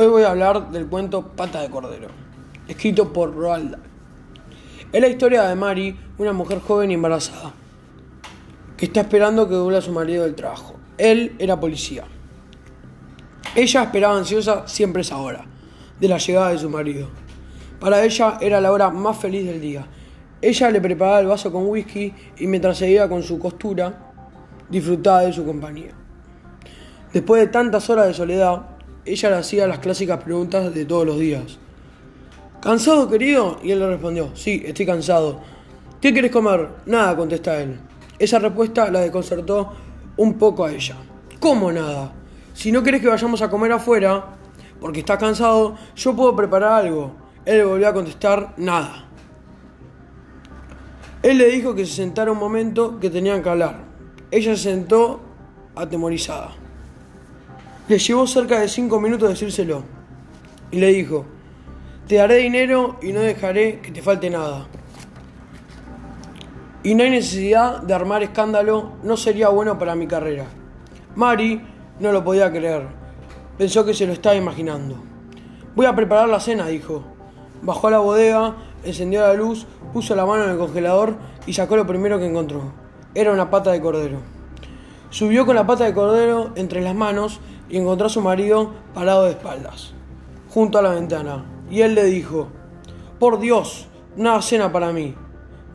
Hoy voy a hablar del cuento Pata de Cordero, escrito por Roald. Es la historia de Mari, una mujer joven y embarazada, que está esperando que vuelva su marido del trabajo. Él era policía. Ella esperaba ansiosa siempre esa hora, de la llegada de su marido. Para ella era la hora más feliz del día. Ella le preparaba el vaso con whisky y mientras seguía con su costura, disfrutaba de su compañía. Después de tantas horas de soledad, ella le hacía las clásicas preguntas de todos los días. ¿Cansado, querido? Y él le respondió, sí, estoy cansado. ¿Qué quieres comer? Nada, contesta él. Esa respuesta la desconcertó un poco a ella. ¿Cómo nada? Si no quieres que vayamos a comer afuera, porque estás cansado, yo puedo preparar algo. Él le volvió a contestar, nada. Él le dijo que se sentara un momento que tenían que hablar. Ella se sentó atemorizada. Le llevó cerca de cinco minutos decírselo. Y le dijo, te daré dinero y no dejaré que te falte nada. Y no hay necesidad de armar escándalo, no sería bueno para mi carrera. Mari no lo podía creer. Pensó que se lo estaba imaginando. Voy a preparar la cena, dijo. Bajó a la bodega, encendió la luz, puso la mano en el congelador y sacó lo primero que encontró. Era una pata de cordero. Subió con la pata de cordero entre las manos y encontró a su marido parado de espaldas, junto a la ventana. Y él le dijo, por Dios, una cena para mí.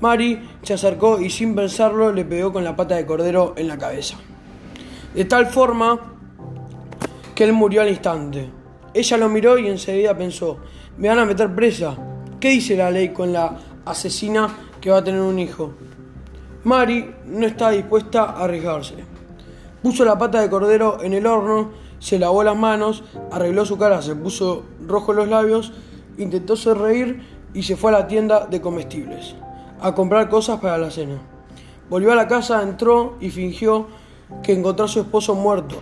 Mari se acercó y sin pensarlo le pegó con la pata de cordero en la cabeza. De tal forma que él murió al instante. Ella lo miró y enseguida pensó, me van a meter presa. ¿Qué dice la ley con la asesina que va a tener un hijo? Mari no está dispuesta a arriesgarse. Puso la pata de cordero en el horno se lavó las manos, arregló su cara, se puso rojo los labios, intentó sonreír y se fue a la tienda de comestibles a comprar cosas para la cena. Volvió a la casa, entró y fingió que encontró a su esposo muerto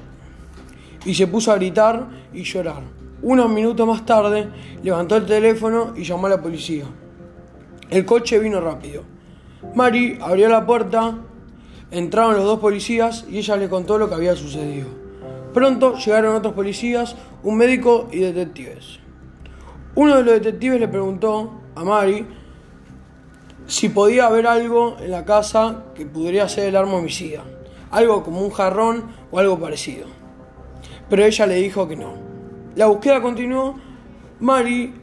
y se puso a gritar y llorar. Unos minutos más tarde levantó el teléfono y llamó a la policía. El coche vino rápido. Mari abrió la puerta, entraron los dos policías y ella le contó lo que había sucedido. Pronto llegaron otros policías, un médico y detectives. Uno de los detectives le preguntó a Mari si podía haber algo en la casa que pudiera ser el arma homicida, algo como un jarrón o algo parecido. Pero ella le dijo que no. La búsqueda continuó. Mari,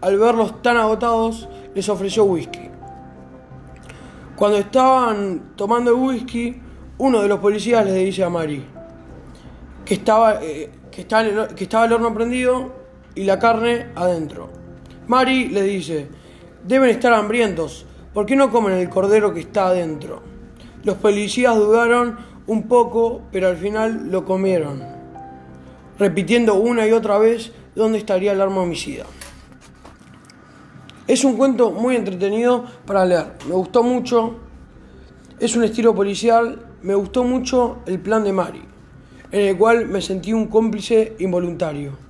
al verlos tan agotados, les ofreció whisky. Cuando estaban tomando el whisky, uno de los policías le dice a Mari, que estaba, eh, que, el, que estaba el horno prendido y la carne adentro. Mari le dice, deben estar hambrientos, ¿por qué no comen el cordero que está adentro? Los policías dudaron un poco, pero al final lo comieron, repitiendo una y otra vez dónde estaría el arma homicida. Es un cuento muy entretenido para leer, me gustó mucho, es un estilo policial, me gustó mucho el plan de Mari en el cual me sentí un cómplice involuntario.